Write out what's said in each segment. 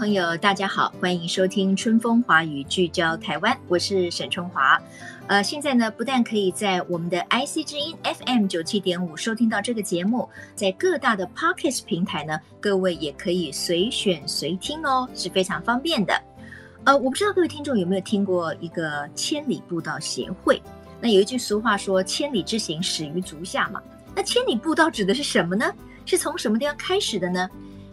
朋友，大家好，欢迎收听《春风华语》，聚焦台湾，我是沈春华。呃，现在呢，不但可以在我们的 IC 之音 FM 九七点五收听到这个节目，在各大的 Podcast 平台呢，各位也可以随选随听哦，是非常方便的。呃，我不知道各位听众有没有听过一个千里步道协会？那有一句俗话说“千里之行，始于足下”嘛。那千里步道指的是什么呢？是从什么地方开始的呢？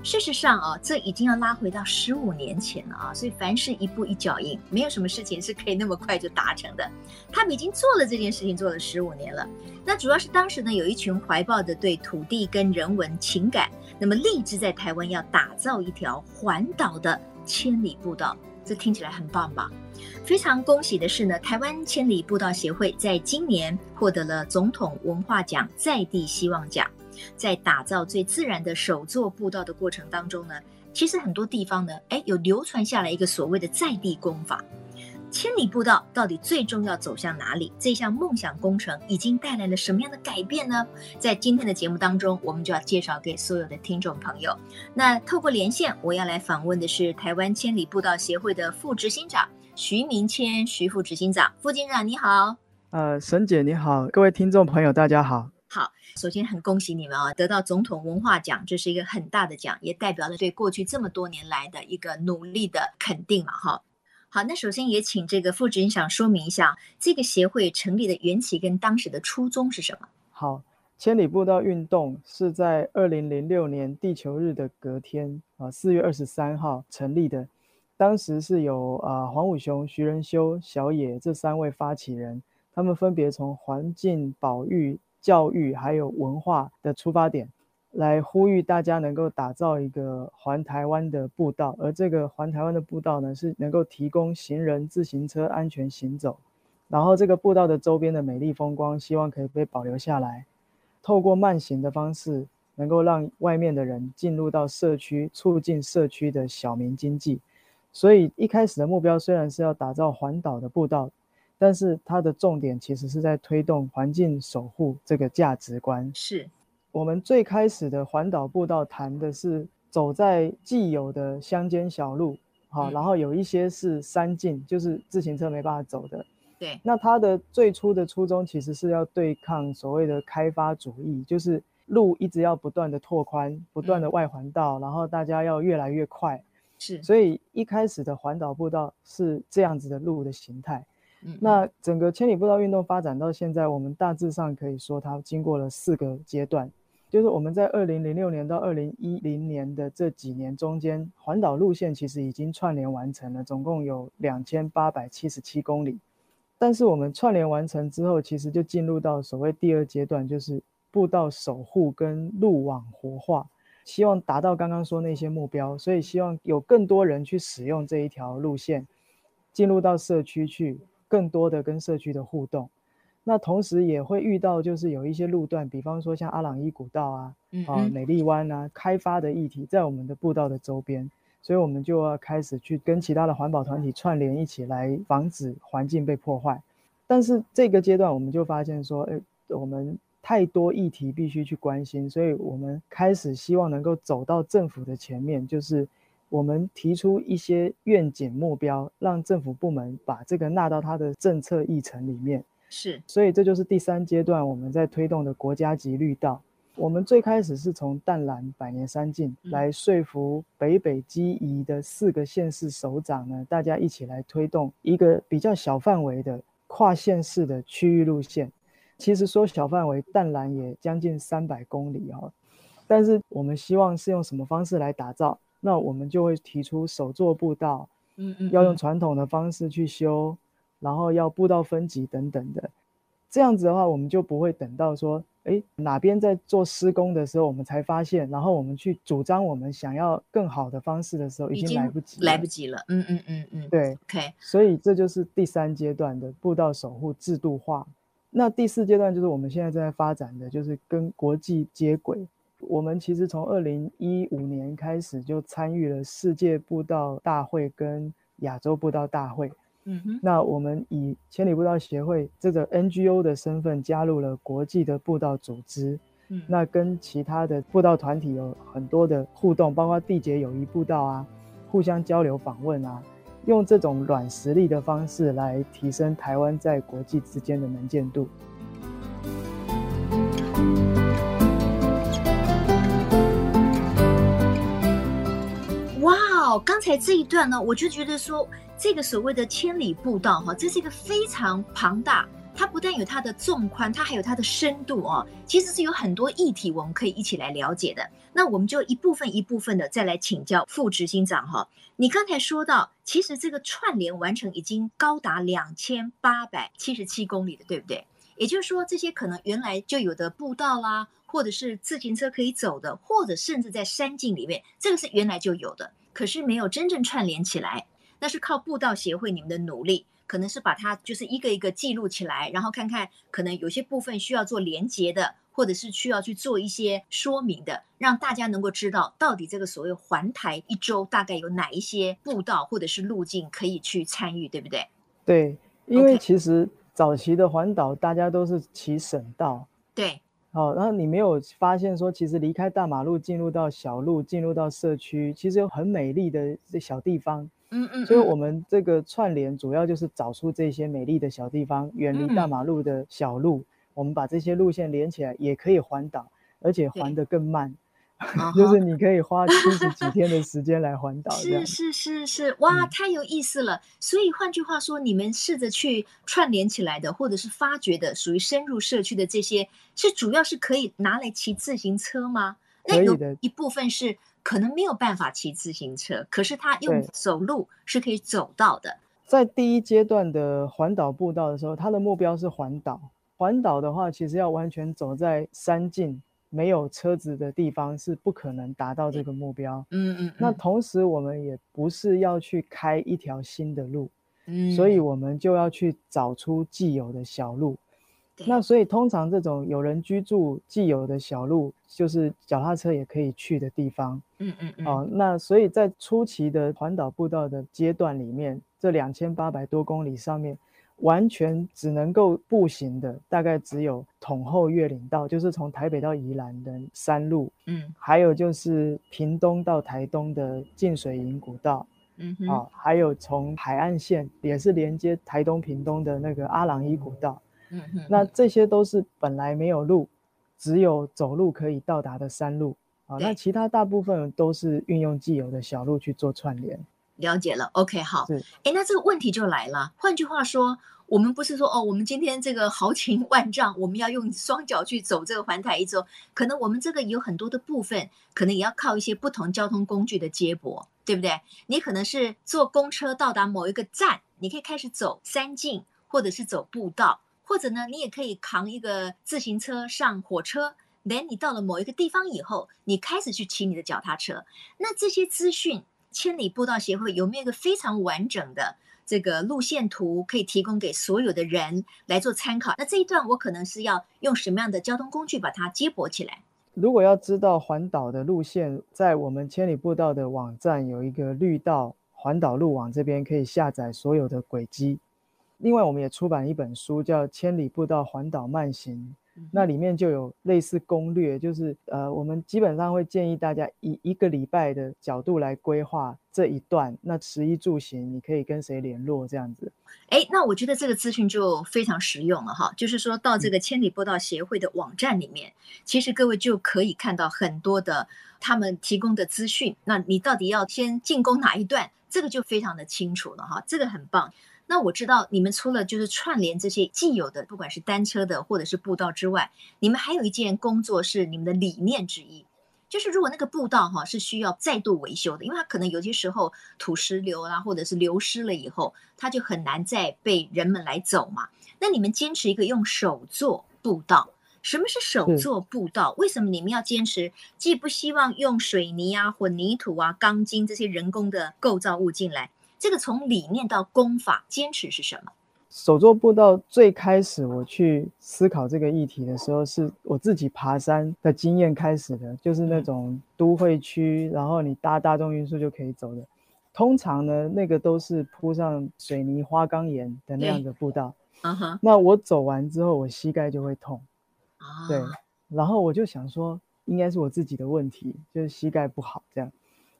事实上啊，这已经要拉回到十五年前了啊。所以凡事一步一脚印，没有什么事情是可以那么快就达成的。他们已经做了这件事情，做了十五年了。那主要是当时呢，有一群怀抱着对土地跟人文情感，那么立志在台湾要打造一条环岛的千里步道。这听起来很棒吧？非常恭喜的是呢，台湾千里步道协会在今年获得了总统文化奖在地希望奖。在打造最自然的手作步道的过程当中呢，其实很多地方呢，哎，有流传下来一个所谓的在地工法。千里步道到底最终要走向哪里？这项梦想工程已经带来了什么样的改变呢？在今天的节目当中，我们就要介绍给所有的听众朋友。那透过连线，我要来访问的是台湾千里步道协会的副执行长徐明谦，徐副执行长。副执行长你好，呃，沈姐你好，各位听众朋友大家好。好，首先很恭喜你们啊，得到总统文化奖，这是一个很大的奖，也代表了对过去这么多年来的一个努力的肯定嘛，哈。好，那首先也请这个副执行长说明一下，这个协会成立的缘起跟当时的初衷是什么？好，千里步道运动是在二零零六年地球日的隔天啊，四月二十三号成立的。当时是由啊黄武雄、徐仁修、小野这三位发起人，他们分别从环境保育、教育还有文化的出发点。来呼吁大家能够打造一个环台湾的步道，而这个环台湾的步道呢，是能够提供行人、自行车安全行走。然后这个步道的周边的美丽风光，希望可以被保留下来。透过慢行的方式，能够让外面的人进入到社区，促进社区的小民经济。所以一开始的目标虽然是要打造环岛的步道，但是它的重点其实是在推动环境守护这个价值观。是。我们最开始的环岛步道谈的是走在既有的乡间小路，好，然后有一些是山径，就是自行车没办法走的。对，那它的最初的初衷其实是要对抗所谓的开发主义，就是路一直要不断的拓宽，不断的外环道，然后大家要越来越快。是，所以一开始的环岛步道是这样子的路的形态。那整个千里步道运动发展到现在，我们大致上可以说它经过了四个阶段。就是我们在二零零六年到二零一零年的这几年中间，环岛路线其实已经串联完成了，总共有两千八百七十七公里。但是我们串联完成之后，其实就进入到所谓第二阶段，就是步道守护跟路网活化，希望达到刚刚说那些目标。所以希望有更多人去使用这一条路线，进入到社区去，更多的跟社区的互动。那同时也会遇到，就是有一些路段，比方说像阿朗伊古道啊，嗯、啊美丽湾啊，开发的议题在我们的步道的周边，所以我们就要开始去跟其他的环保团体串联一起来防止环境被破坏。但是这个阶段我们就发现说，诶，我们太多议题必须去关心，所以我们开始希望能够走到政府的前面，就是我们提出一些愿景目标，让政府部门把这个纳到他的政策议程里面。是，所以这就是第三阶段我们在推动的国家级绿道。我们最开始是从淡蓝百年山径来说服北北基宜的四个县市首长呢，大家一起来推动一个比较小范围的跨县市的区域路线。其实说小范围，淡蓝也将近三百公里哦。但是我们希望是用什么方式来打造？那我们就会提出手做步道，嗯嗯，要用传统的方式去修。然后要步道分级等等的，这样子的话，我们就不会等到说，哎，哪边在做施工的时候，我们才发现，然后我们去主张我们想要更好的方式的时候，已经来不及，来不及了。嗯嗯嗯嗯，对，OK。所以这就是第三阶段的步道守护制度化。那第四阶段就是我们现在正在发展的，就是跟国际接轨。我们其实从二零一五年开始就参与了世界步道大会跟亚洲步道大会。嗯哼，那我们以千里步道协会这个 NGO 的身份加入了国际的步道组织，嗯，那跟其他的步道团体有很多的互动，包括缔结友谊步道啊，互相交流访问啊，用这种软实力的方式来提升台湾在国际之间的能见度。哦，刚才这一段呢，我就觉得说。这个所谓的千里步道，哈，这是一个非常庞大，它不但有它的纵宽，它还有它的深度哦。其实是有很多议题我们可以一起来了解的。那我们就一部分一部分的再来请教副执行长哈。你刚才说到，其实这个串联完成已经高达两千八百七十七公里的，对不对？也就是说，这些可能原来就有的步道啦，或者是自行车可以走的，或者甚至在山径里面，这个是原来就有的，可是没有真正串联起来。那是靠步道协会你们的努力，可能是把它就是一个一个记录起来，然后看看可能有些部分需要做连接的，或者是需要去做一些说明的，让大家能够知道到底这个所谓环台一周大概有哪一些步道或者是路径可以去参与，对不对？对，因为其实早期的环岛大家都是骑省道，对，好，然后你没有发现说，其实离开大马路进入到小路，进入到社区，其实有很美丽的这小地方。嗯嗯，所以我们这个串联主要就是找出这些美丽的小地方，远离大马路的小路，嗯、我们把这些路线连起来，也可以环岛，而且环得更慢，就是你可以花七十几天的时间来环岛。是是是是，哇，嗯、太有意思了。所以换句话说，你们试着去串联起来的，或者是发掘的，属于深入社区的这些，是主要是可以拿来骑自行车吗？可以的，一部分是。可能没有办法骑自行车，可是他用走路是可以走到的。在第一阶段的环岛步道的时候，他的目标是环岛。环岛的话，其实要完全走在山径没有车子的地方是不可能达到这个目标。嗯嗯。那同时，我们也不是要去开一条新的路，嗯，所以我们就要去找出既有的小路。那所以通常这种有人居住既有的小路，就是脚踏车也可以去的地方。嗯嗯嗯。哦，那所以在初期的环岛步道的阶段里面，这两千八百多公里上面，完全只能够步行的，大概只有统后越岭道，就是从台北到宜兰的山路。嗯。还有就是屏东到台东的进水营古道。嗯哼。啊，还有从海岸线也是连接台东屏东的那个阿朗伊古道。嗯哼，那这些都是本来没有路，只有走路可以到达的山路啊。那其他大部分都是运用既有的小路去做串联。了解了，OK，好。是，哎，那这个问题就来了。换句话说，我们不是说哦，我们今天这个豪情万丈，我们要用双脚去走这个环台一周，可能我们这个有很多的部分，可能也要靠一些不同交通工具的接驳，对不对？你可能是坐公车到达某一个站，你可以开始走山径，或者是走步道。或者呢，你也可以扛一个自行车上火车，等你到了某一个地方以后，你开始去骑你的脚踏车。那这些资讯，千里步道协会有没有一个非常完整的这个路线图可以提供给所有的人来做参考？那这一段我可能是要用什么样的交通工具把它接驳起来？如果要知道环岛的路线，在我们千里步道的网站有一个绿道环岛路网，这边可以下载所有的轨迹。另外，我们也出版一本书，叫《千里步道环岛慢行》，那里面就有类似攻略，就是呃，我们基本上会建议大家以一个礼拜的角度来规划这一段。那食衣住行，你可以跟谁联络这样子？哎，那我觉得这个资讯就非常实用了哈。就是说到这个千里步道协会的网站里面，其实各位就可以看到很多的他们提供的资讯。那你到底要先进攻哪一段？这个就非常的清楚了哈。这个很棒。那我知道你们除了就是串联这些既有的，不管是单车的或者是步道之外，你们还有一件工作是你们的理念之一，就是如果那个步道哈是需要再度维修的，因为它可能有些时候土石流啊，或者是流失了以后，它就很难再被人们来走嘛。那你们坚持一个用手做步道，什么是手做步道？为什么你们要坚持？既不希望用水泥啊、混凝土啊、钢筋这些人工的构造物进来，这个从理念到功法坚持是什么？手作步道最开始我去思考这个议题的时候，是我自己爬山的经验开始的，就是那种都会区，然后你搭大众运输就可以走的。通常呢，那个都是铺上水泥花岗岩的那样的步道。那我走完之后，我膝盖就会痛。啊。对。然后我就想说，应该是我自己的问题，就是膝盖不好这样。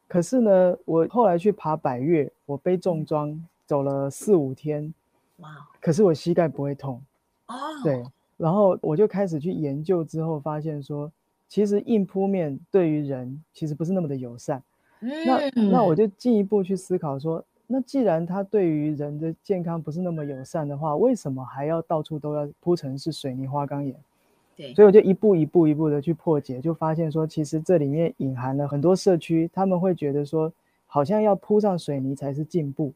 可是呢，我后来去爬百越，我背重装走了四五天。哇！可是我膝盖不会痛哦。对，然后我就开始去研究，之后发现说，其实硬铺面对于人其实不是那么的友善。嗯，那那我就进一步去思考说，那既然它对于人的健康不是那么友善的话，为什么还要到处都要铺成是水泥花岗岩？对，所以我就一步一步一步的去破解，就发现说，其实这里面隐含了很多社区，他们会觉得说，好像要铺上水泥才是进步。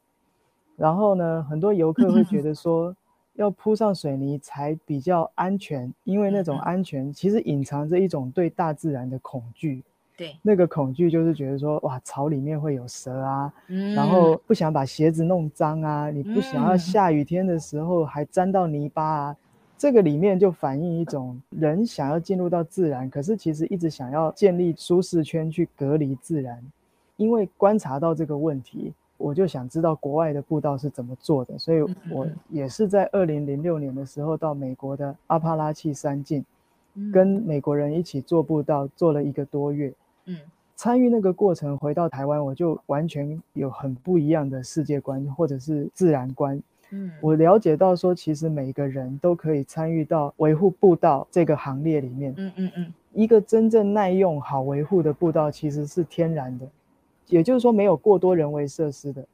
然后呢，很多游客会觉得说，要铺上水泥才比较安全，因为那种安全其实隐藏着一种对大自然的恐惧。对，那个恐惧就是觉得说，哇，草里面会有蛇啊，嗯，然后不想把鞋子弄脏啊，你不想要下雨天的时候还沾到泥巴啊，这个里面就反映一种人想要进入到自然，可是其实一直想要建立舒适圈去隔离自然，因为观察到这个问题。我就想知道国外的步道是怎么做的，所以我也是在二零零六年的时候到美国的阿帕拉契山境，跟美国人一起做步道，做了一个多月。嗯，参与那个过程回到台湾，我就完全有很不一样的世界观或者是自然观。嗯，我了解到说，其实每个人都可以参与到维护步道这个行列里面。嗯嗯嗯，一个真正耐用、好维护的步道其实是天然的。也就是说，没有过多人为设施的，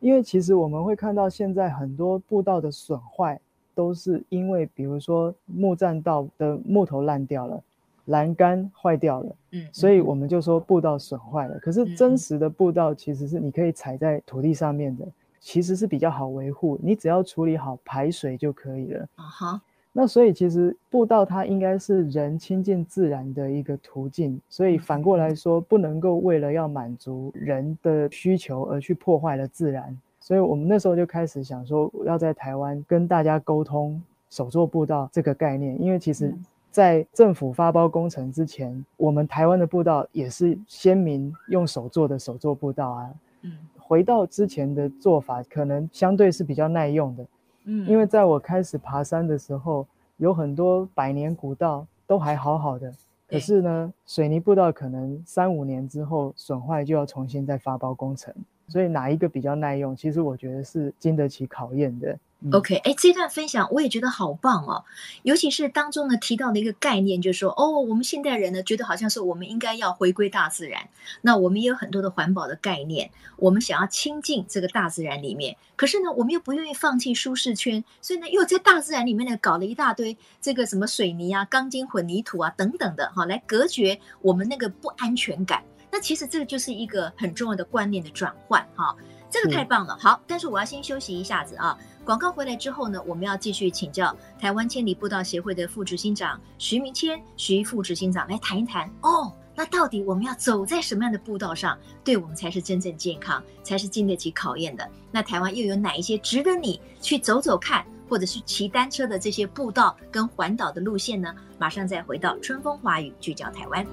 因为其实我们会看到现在很多步道的损坏，都是因为比如说木栈道的木头烂掉了，栏杆坏掉了，嗯，所以我们就说步道损坏了。可是真实的步道其实是你可以踩在土地上面的，其实是比较好维护，你只要处理好排水就可以了。啊哈。那所以其实步道它应该是人亲近自然的一个途径，所以反过来说，不能够为了要满足人的需求而去破坏了自然。所以我们那时候就开始想说，要在台湾跟大家沟通手作步道这个概念，因为其实，在政府发包工程之前，我们台湾的步道也是先民用手做的手作步道啊。嗯，回到之前的做法，可能相对是比较耐用的。嗯，因为在我开始爬山的时候，有很多百年古道都还好好的，可是呢，水泥步道可能三五年之后损坏，就要重新再发包工程。所以哪一个比较耐用？其实我觉得是经得起考验的。OK，哎，这段分享我也觉得好棒哦，尤其是当中呢提到的一个概念，就是说，哦，我们现代人呢觉得好像是我们应该要回归大自然，那我们也有很多的环保的概念，我们想要亲近这个大自然里面，可是呢，我们又不愿意放弃舒适圈，所以呢，又在大自然里面呢搞了一大堆这个什么水泥啊、钢筋混凝土啊等等的哈，来隔绝我们那个不安全感。那其实这个就是一个很重要的观念的转换哈，这个太棒了。好，但是我要先休息一下子啊。广告回来之后呢，我们要继续请教台湾千里步道协会的副执行长徐明谦徐副执行长来谈一谈哦。那到底我们要走在什么样的步道上，对我们才是真正健康，才是经得起考验的？那台湾又有哪一些值得你去走走看，或者是骑单车的这些步道跟环岛的路线呢？马上再回到春风华语，聚焦台湾。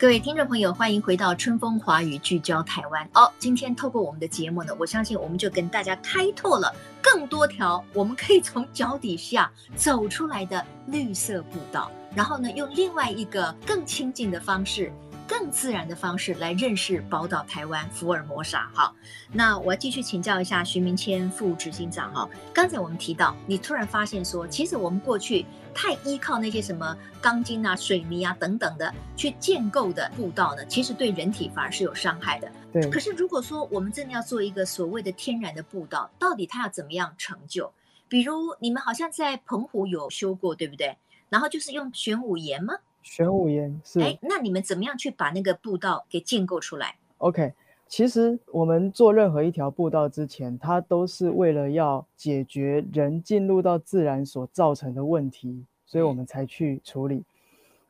各位听众朋友，欢迎回到春风华语聚焦台湾。哦，今天透过我们的节目呢，我相信我们就跟大家开拓了更多条我们可以从脚底下走出来的绿色步道，然后呢，用另外一个更亲近的方式。更自然的方式来认识宝岛台湾福尔摩沙。好，那我要继续请教一下徐明谦副执行长哈。刚才我们提到，你突然发现说，其实我们过去太依靠那些什么钢筋啊、水泥啊等等的去建构的步道呢，其实对人体反而是有伤害的。对。可是如果说我们真的要做一个所谓的天然的步道，到底它要怎么样成就？比如你们好像在澎湖有修过，对不对？然后就是用玄武岩吗？玄武岩是。哎，那你们怎么样去把那个步道给建构出来？OK，其实我们做任何一条步道之前，它都是为了要解决人进入到自然所造成的问题，所以我们才去处理。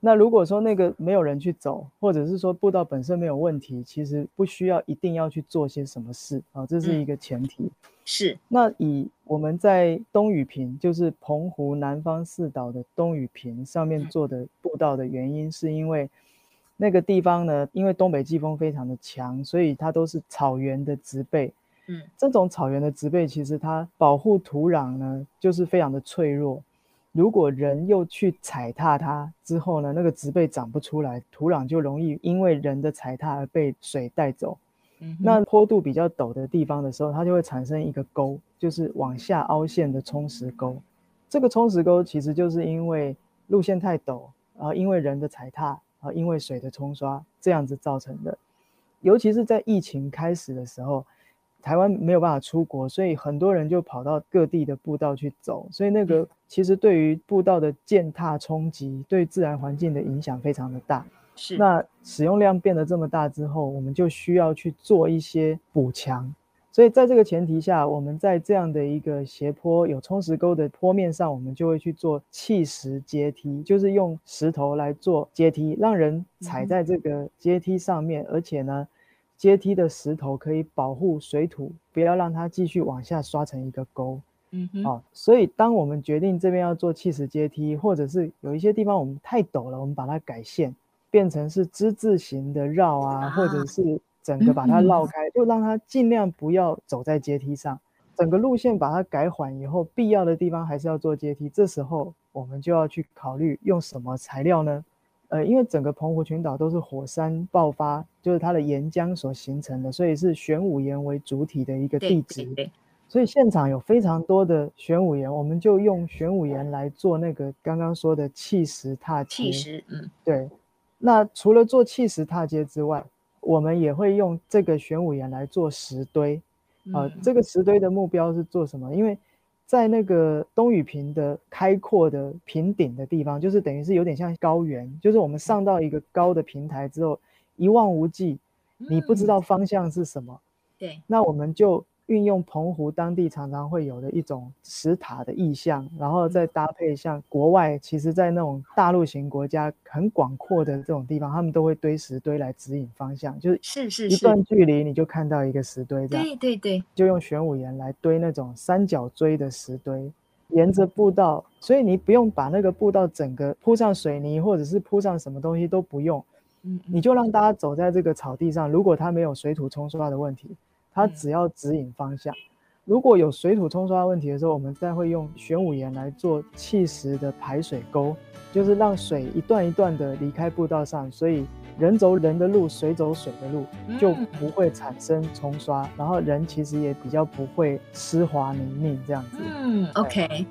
那如果说那个没有人去走，或者是说步道本身没有问题，其实不需要一定要去做些什么事啊，这是一个前提。嗯、是。那以我们在东雨坪，就是澎湖南方四岛的东雨坪上面做的步道的原因，是因为那个地方呢，因为东北季风非常的强，所以它都是草原的植被。嗯，这种草原的植被其实它保护土壤呢，就是非常的脆弱。如果人又去踩踏它之后呢，那个植被长不出来，土壤就容易因为人的踩踏而被水带走。嗯，那坡度比较陡的地方的时候，它就会产生一个沟，就是往下凹陷的冲蚀沟。这个冲蚀沟其实就是因为路线太陡啊，因为人的踩踏啊，因为水的冲刷这样子造成的。尤其是在疫情开始的时候。台湾没有办法出国，所以很多人就跑到各地的步道去走，所以那个其实对于步道的践踏冲击，对自然环境的影响非常的大。是。那使用量变得这么大之后，我们就需要去做一些补强。所以在这个前提下，我们在这样的一个斜坡有冲石沟的坡面上，我们就会去做砌石阶梯，就是用石头来做阶梯，让人踩在这个阶梯上面，嗯、而且呢。阶梯的石头可以保护水土，不要让它继续往下刷成一个沟。嗯哼，啊，所以当我们决定这边要做砌石阶梯，或者是有一些地方我们太陡了，我们把它改线，变成是之字形的绕啊，啊或者是整个把它绕开，嗯、就让它尽量不要走在阶梯上，整个路线把它改缓以后，必要的地方还是要做阶梯。这时候我们就要去考虑用什么材料呢？呃，因为整个澎湖群岛都是火山爆发，就是它的岩浆所形成的，所以是玄武岩为主体的一个地质。所以现场有非常多的玄武岩，我们就用玄武岩来做那个刚刚说的砌石踏阶。砌石，嗯，对。那除了做砌石踏阶之外，我们也会用这个玄武岩来做石堆。啊、呃，这个石堆的目标是做什么？因为在那个东雨坪的开阔的平顶的地方，就是等于是有点像高原，就是我们上到一个高的平台之后，一望无际，你不知道方向是什么。对，那我们就。运用澎湖当地常常会有的一种石塔的意象，然后再搭配像国外，其实在那种大陆型国家很广阔的这种地方，他们都会堆石堆来指引方向，就是是是一段距离你就看到一个石堆这样。对对对，就用玄武岩来堆那种三角锥的石堆，沿着步道，所以你不用把那个步道整个铺上水泥，或者是铺上什么东西都不用，嗯，你就让大家走在这个草地上，如果它没有水土冲刷的问题。它只要指引方向，如果有水土冲刷问题的时候，我们再会用玄武岩来做砌石的排水沟，就是让水一段一段的离开步道上，所以人走人的路，水走水的路，就不会产生冲刷，然后人其实也比较不会湿滑泥泞这样子。嗯，OK。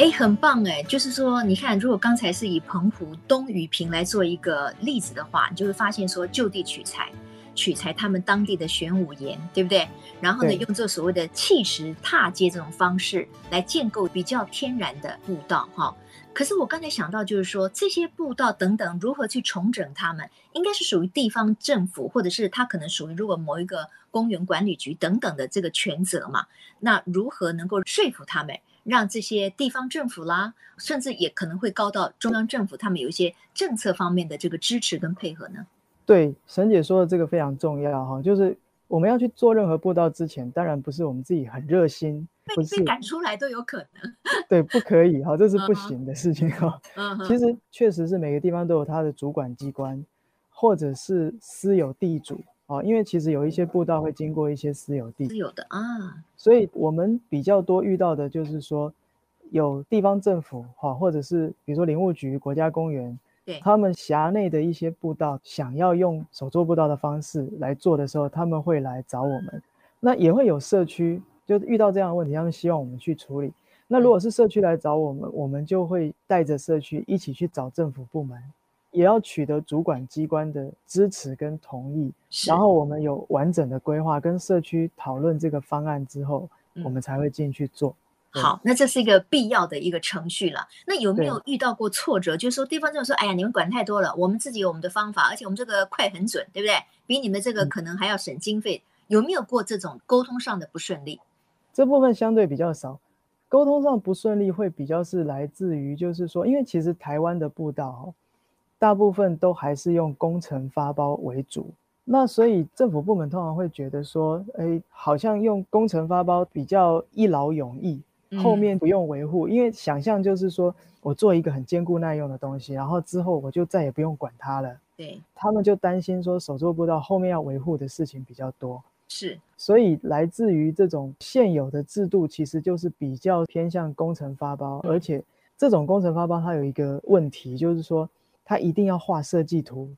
哎，很棒哎！就是说，你看，如果刚才是以澎湖东雨坪来做一个例子的话，你就会发现说，就地取材，取材他们当地的玄武岩，对不对？然后呢，用这所谓的砌石踏阶这种方式来建构比较天然的步道，哈。可是我刚才想到，就是说这些步道等等如何去重整它们，应该是属于地方政府，或者是它可能属于如果某一个公园管理局等等的这个权责嘛。那如何能够说服他们？让这些地方政府啦，甚至也可能会高到中央政府，他们有一些政策方面的这个支持跟配合呢？对，沈姐说的这个非常重要哈，就是我们要去做任何步道之前，当然不是我们自己很热心，被不是被赶出来都有可能。对，不可以哈，这是不行的事情哈。其实确实是每个地方都有它的主管机关，或者是私有地主。哦，因为其实有一些步道会经过一些私有地，私有的啊，所以我们比较多遇到的就是说，有地方政府哈，或者是比如说林务局、国家公园，对，他们辖内的一些步道想要用手作步道的方式来做的时候，他们会来找我们。那也会有社区，就遇到这样的问题，他们希望我们去处理。那如果是社区来找我们，我们就会带着社区一起去找政府部门，也要取得主管机关的支持跟同意，然后我们有完整的规划，跟社区讨论这个方案之后，我们才会进去做。好，那这是一个必要的一个程序了。那有没有遇到过挫折？就是说地方政府说：“哎呀，你们管太多了，我们自己有我们的方法，而且我们这个快很准，对不对？比你们这个可能还要省经费。嗯”有没有过这种沟通上的不顺利？这部分相对比较少。沟通上不顺利会比较是来自于，就是说，因为其实台湾的步道，大部分都还是用工程发包为主，那所以政府部门通常会觉得说，哎，好像用工程发包比较一劳永逸，后面不用维护，因为想象就是说我做一个很坚固耐用的东西，然后之后我就再也不用管它了。对，他们就担心说手做不到后面要维护的事情比较多。是，所以来自于这种现有的制度，其实就是比较偏向工程发包，而且这种工程发包它有一个问题，就是说它一定要画设计图，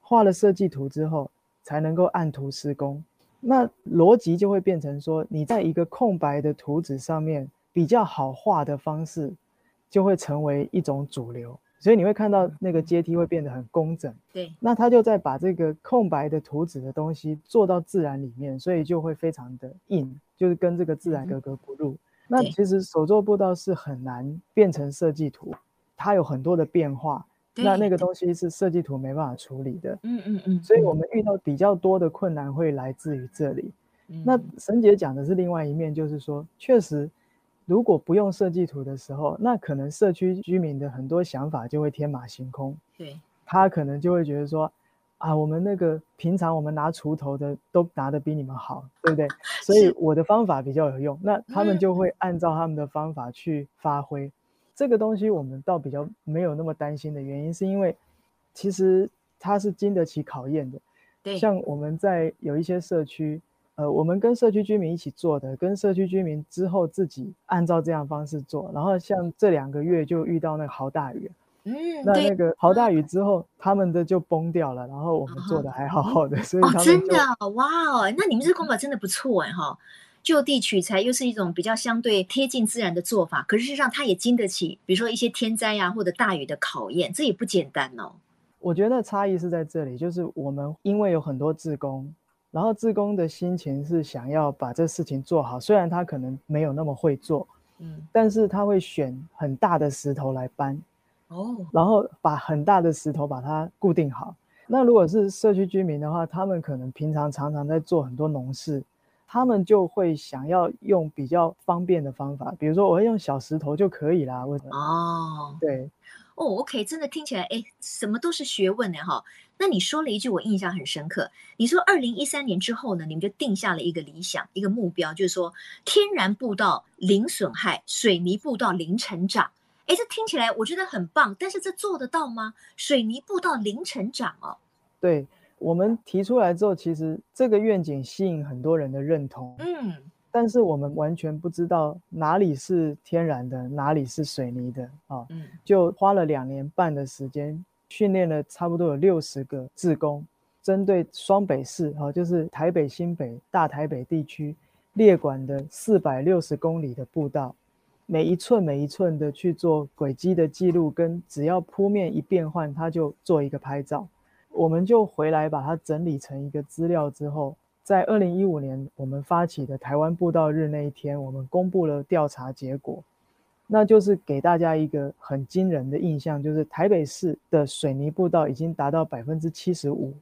画了设计图之后才能够按图施工。那逻辑就会变成说，你在一个空白的图纸上面比较好画的方式，就会成为一种主流。所以你会看到那个阶梯会变得很工整，对。那他就在把这个空白的图纸的东西做到自然里面，所以就会非常的硬，就是跟这个自然格格不入。嗯、那其实手作步道是很难变成设计图，它有很多的变化，那那个东西是设计图没办法处理的。嗯嗯嗯。所以我们遇到比较多的困难会来自于这里。嗯、那沈姐讲的是另外一面，就是说确实。如果不用设计图的时候，那可能社区居民的很多想法就会天马行空。对，他可能就会觉得说，啊，我们那个平常我们拿锄头的都拿的比你们好，对不对？所以我的方法比较有用，那他们就会按照他们的方法去发挥。嗯。这个东西我们倒比较没有那么担心的原因，是因为其实它是经得起考验的。对，像我们在有一些社区。呃，我们跟社区居民一起做的，跟社区居民之后自己按照这样方式做，然后像这两个月就遇到那个豪大雨，嗯，那那个豪大雨之后，他们的就崩掉了，然后我们做的还好好的，所以他们、哦、真的哇哦，那你们这个功法真的不错哎哈，就地取材又是一种比较相对贴近自然的做法，可是事实上它也经得起，比如说一些天灾呀、啊、或者大雨的考验，这也不简单哦。我觉得差异是在这里，就是我们因为有很多志工。然后志工的心情是想要把这事情做好，虽然他可能没有那么会做，嗯，但是他会选很大的石头来搬，哦，然后把很大的石头把它固定好。那如果是社区居民的话，他们可能平常常常在做很多农事，他们就会想要用比较方便的方法，比如说我会用小石头就可以啦。为什么？哦，对。哦，OK，真的听起来，哎，什么都是学问呢，哈。那你说了一句我印象很深刻，你说二零一三年之后呢，你们就定下了一个理想，一个目标，就是说天然步道零损害，水泥步道零成长。哎，这听起来我觉得很棒，但是这做得到吗？水泥步道零成长哦。对，我们提出来之后，其实这个愿景吸引很多人的认同。嗯。但是我们完全不知道哪里是天然的，哪里是水泥的啊！嗯，就花了两年半的时间，训练了差不多有六十个志工，针对双北市啊，就是台北、新北、大台北地区列管的四百六十公里的步道，每一寸每一寸的去做轨迹的记录，跟只要铺面一变换，他就做一个拍照，我们就回来把它整理成一个资料之后。在二零一五年，我们发起的台湾步道日那一天，我们公布了调查结果，那就是给大家一个很惊人的印象，就是台北市的水泥步道已经达到百分之七十五。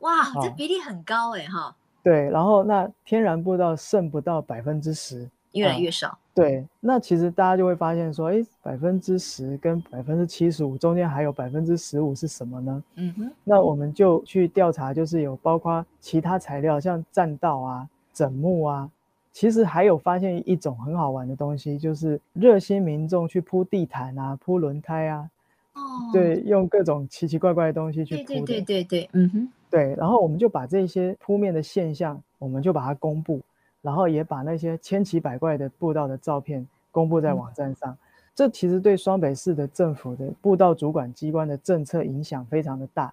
哇，这比例很高哎哈。对，然后那天然步道剩不到百分之十。越来越少，对，那其实大家就会发现说，哎，百分之十跟百分之七十五中间还有百分之十五是什么呢？嗯哼，那我们就去调查，就是有包括其他材料，像栈道啊、枕木啊，其实还有发现一种很好玩的东西，就是热心民众去铺地毯啊、铺轮胎啊，哦，对，用各种奇奇怪怪的东西去铺的，对对对对对，嗯哼，对，然后我们就把这些铺面的现象，我们就把它公布。然后也把那些千奇百怪的步道的照片公布在网站上，这其实对双北市的政府的步道主管机关的政策影响非常的大。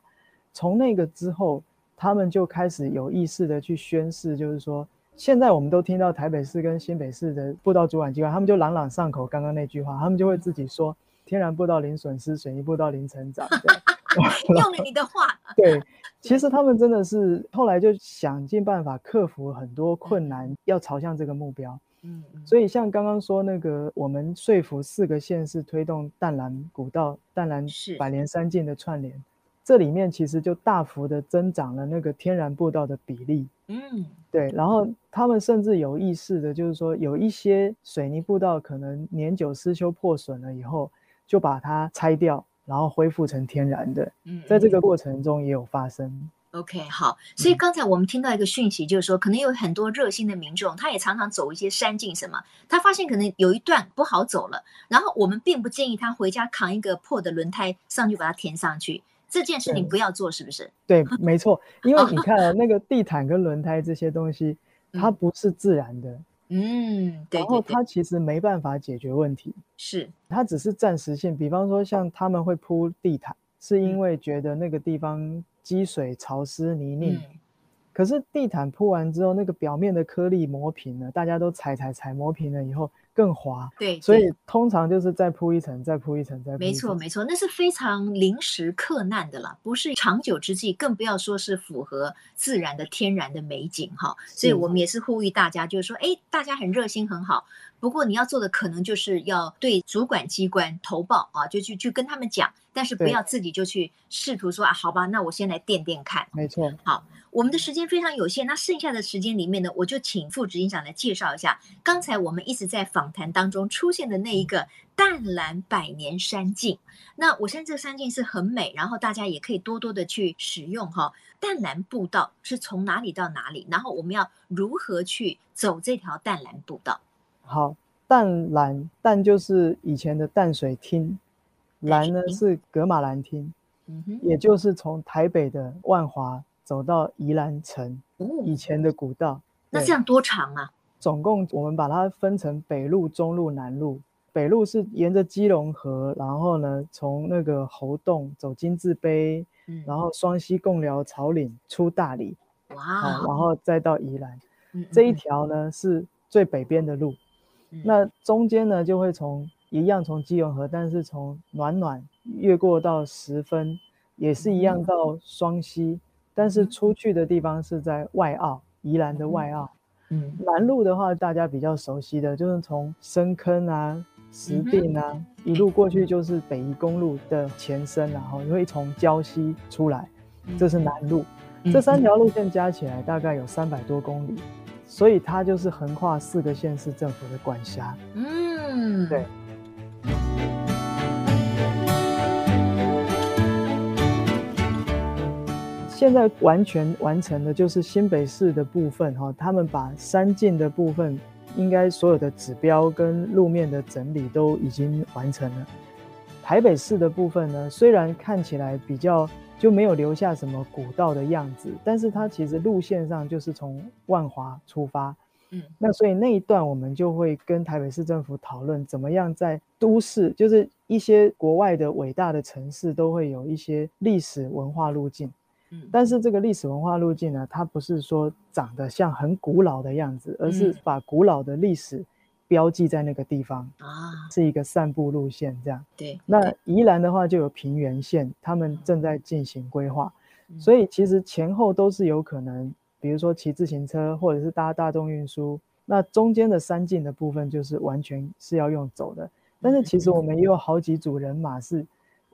从那个之后，他们就开始有意识的去宣示，就是说，现在我们都听到台北市跟新北市的步道主管机关，他们就朗朗上口，刚刚那句话，他们就会自己说，天然步道零损失，水泥步道零成长。用了你的话，对，其实他们真的是后来就想尽办法克服很多困难，要朝向这个目标。嗯，所以像刚刚说那个，我们说服四个县市推动淡蓝古道、淡蓝百年山径的串联，这里面其实就大幅的增长了那个天然步道的比例。嗯，对，然后他们甚至有意识的，就是说有一些水泥步道可能年久失修破损了以后，就把它拆掉。然后恢复成天然的，嗯，在这个过程中也有发生。OK，好，所以刚才我们听到一个讯息，就是说可能有很多热心的民众，他也常常走一些山径什么，他发现可能有一段不好走了，然后我们并不建议他回家扛一个破的轮胎上去把它填上去，这件事情不要做，是不是？对，对，没错，因为你 看啊，那个地毯跟轮胎这些东西，它不是自然的。嗯，对，对，对，然后它其实没办法解决问题，是它只是暂时性。比方说，像他们会铺地毯，是因为觉得那个地方积水、潮湿、泥泞。嗯可是地毯铺完之后，那个表面的颗粒磨平了，大家都踩踩踩磨平了以后更滑。对，所以通常就是再铺一层，再铺一层，再铺一层。没错没错，那是非常临时克难的了，不是长久之计，更不要说是符合自然的天然的美景哈。所以我们也是呼吁大家，就是说，哎，大家很热心很好，不过你要做的可能就是要对主管机关投报啊，就去去跟他们讲，但是不要自己就去试图说啊，好吧，那我先来垫垫看。没错，好。我们的时间非常有限，那剩下的时间里面呢，我就请副执行长来介绍一下刚才我们一直在访谈当中出现的那一个淡蓝百年山径。那我相信这个山径是很美，然后大家也可以多多的去使用哈。淡蓝步道是从哪里到哪里？然后我们要如何去走这条淡蓝步道？好，淡蓝淡就是以前的淡水厅，蓝呢是格马兰厅，嗯哼，也就是从台北的万华。走到宜兰城，以前的古道，那这样多长啊？总共我们把它分成北路、中路、南路。北路是沿着基隆河，然后呢，从那个猴洞走金字碑，嗯、然后双溪贡寮草岭出大理，哇、哦，然后再到宜兰。这一条呢是最北边的路，嗯、那中间呢就会从一样从基隆河，但是从暖暖越过到十分，也是一样到双溪。嗯但是出去的地方是在外澳，宜兰的外澳。嗯，南路的话，大家比较熟悉的就是从深坑啊、石碇啊、嗯、一路过去就是北宜公路的前身，然后会从礁溪出来，这是南路。嗯、这三条路线加起来大概有三百多公里，嗯、所以它就是横跨四个县市政府的管辖。嗯，对。现在完全完成的就是新北市的部分哈，他们把三进的部分，应该所有的指标跟路面的整理都已经完成了。台北市的部分呢，虽然看起来比较就没有留下什么古道的样子，但是它其实路线上就是从万华出发，嗯，那所以那一段我们就会跟台北市政府讨论，怎么样在都市，就是一些国外的伟大的城市都会有一些历史文化路径。但是这个历史文化路径呢，它不是说长得像很古老的样子，而是把古老的历史标记在那个地方啊，是一个散步路线这样。对，那宜兰的话就有平原线，他们正在进行规划，所以其实前后都是有可能，比如说骑自行车或者是搭大众运输，那中间的山径的部分就是完全是要用走的。但是其实我们也有好几组人马是。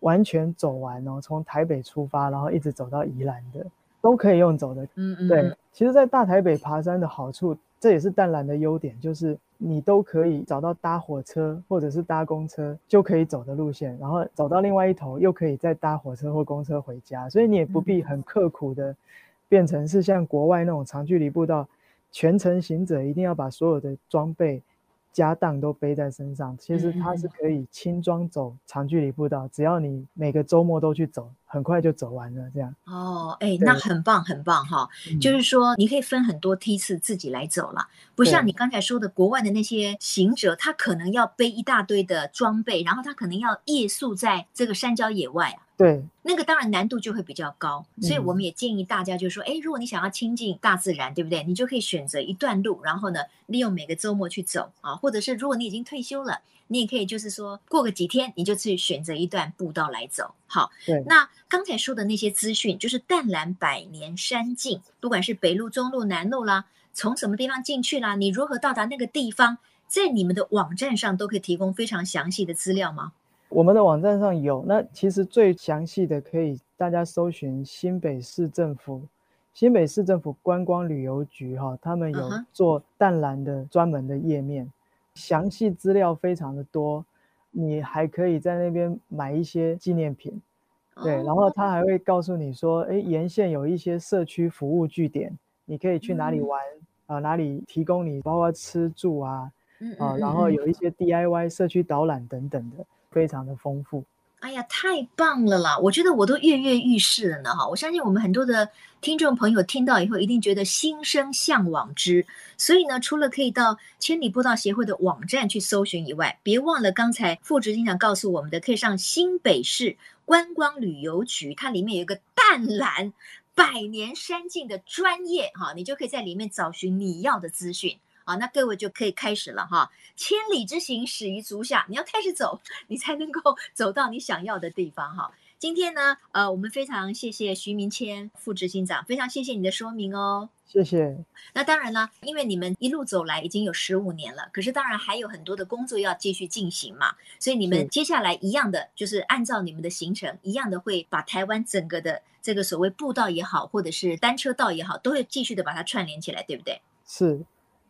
完全走完哦，从台北出发，然后一直走到宜兰的，都可以用走的。嗯嗯，对。其实，在大台北爬山的好处，这也是淡蓝的优点，就是你都可以找到搭火车或者是搭公车就可以走的路线，然后走到另外一头又可以再搭火车或公车回家，所以你也不必很刻苦的变成是像国外那种长距离步道，全程行者一定要把所有的装备家当都背在身上，其实它是可以轻装走长距离步道，只要你每个周末都去走，很快就走完了。这样哦，哎，那很棒很棒哈，就是说你可以分很多梯次自己来走了，不像你刚才说的国外的那些行者，他可能要背一大堆的装备，然后他可能要夜宿在这个山郊野外啊。对，那个当然难度就会比较高，所以我们也建议大家就是说，哎、嗯，如果你想要亲近大自然，对不对？你就可以选择一段路，然后呢，利用每个周末去走啊，或者是如果你已经退休了，你也可以就是说过个几天，你就去选择一段步道来走。好，对。那刚才说的那些资讯，就是淡蓝百年山径，不管是北路、中路、南路啦，从什么地方进去啦，你如何到达那个地方，在你们的网站上都可以提供非常详细的资料吗？我们的网站上有，那其实最详细的可以大家搜寻新北市政府，新北市政府观光旅游局哈，他们有做淡蓝的专门的页面，详细资料非常的多，你还可以在那边买一些纪念品，对，然后他还会告诉你说，哎，沿线有一些社区服务据点，你可以去哪里玩啊，哪里提供你包括吃住啊，啊，然后有一些 DIY 社区导览等等的。非常的丰富，哎呀，太棒了啦！我觉得我都跃跃欲试了呢哈。我相信我们很多的听众朋友听到以后，一定觉得心生向往之。所以呢，除了可以到千里步道协会的网站去搜寻以外，别忘了刚才副执行长告诉我们的，可以上新北市观光旅游局，它里面有一个淡蓝百年山境的专业哈，你就可以在里面找寻你要的资讯。好，那各位就可以开始了哈。千里之行，始于足下。你要开始走，你才能够 走到你想要的地方哈。今天呢，呃，我们非常谢谢徐明谦副执行长，非常谢谢你的说明哦。谢谢。那当然了，因为你们一路走来已经有十五年了，可是当然还有很多的工作要继续进行嘛。所以你们接下来一样的，就是按照你们的行程，一样的会把台湾整个的这个所谓步道也好，或者是单车道也好，都会继续的把它串联起来，对不对？是。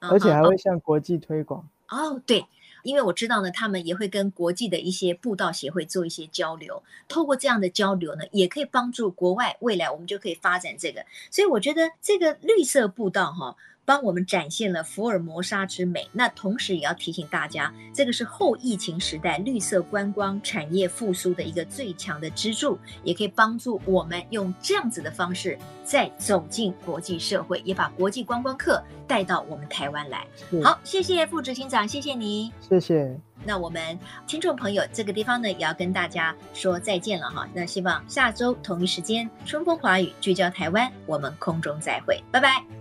而且还会向国际推广。哦，对，因为我知道呢，他们也会跟国际的一些步道协会做一些交流，透过这样的交流呢，也可以帮助国外未来我们就可以发展这个，所以我觉得这个绿色步道哈。帮我们展现了福尔摩沙之美，那同时也要提醒大家，这个是后疫情时代绿色观光产业复苏的一个最强的支柱，也可以帮助我们用这样子的方式再走进国际社会，也把国际观光客带到我们台湾来。好，谢谢副执行长，谢谢你，谢谢。那我们听众朋友这个地方呢，也要跟大家说再见了哈。那希望下周同一时间，春风华语聚焦台湾，我们空中再会，拜拜。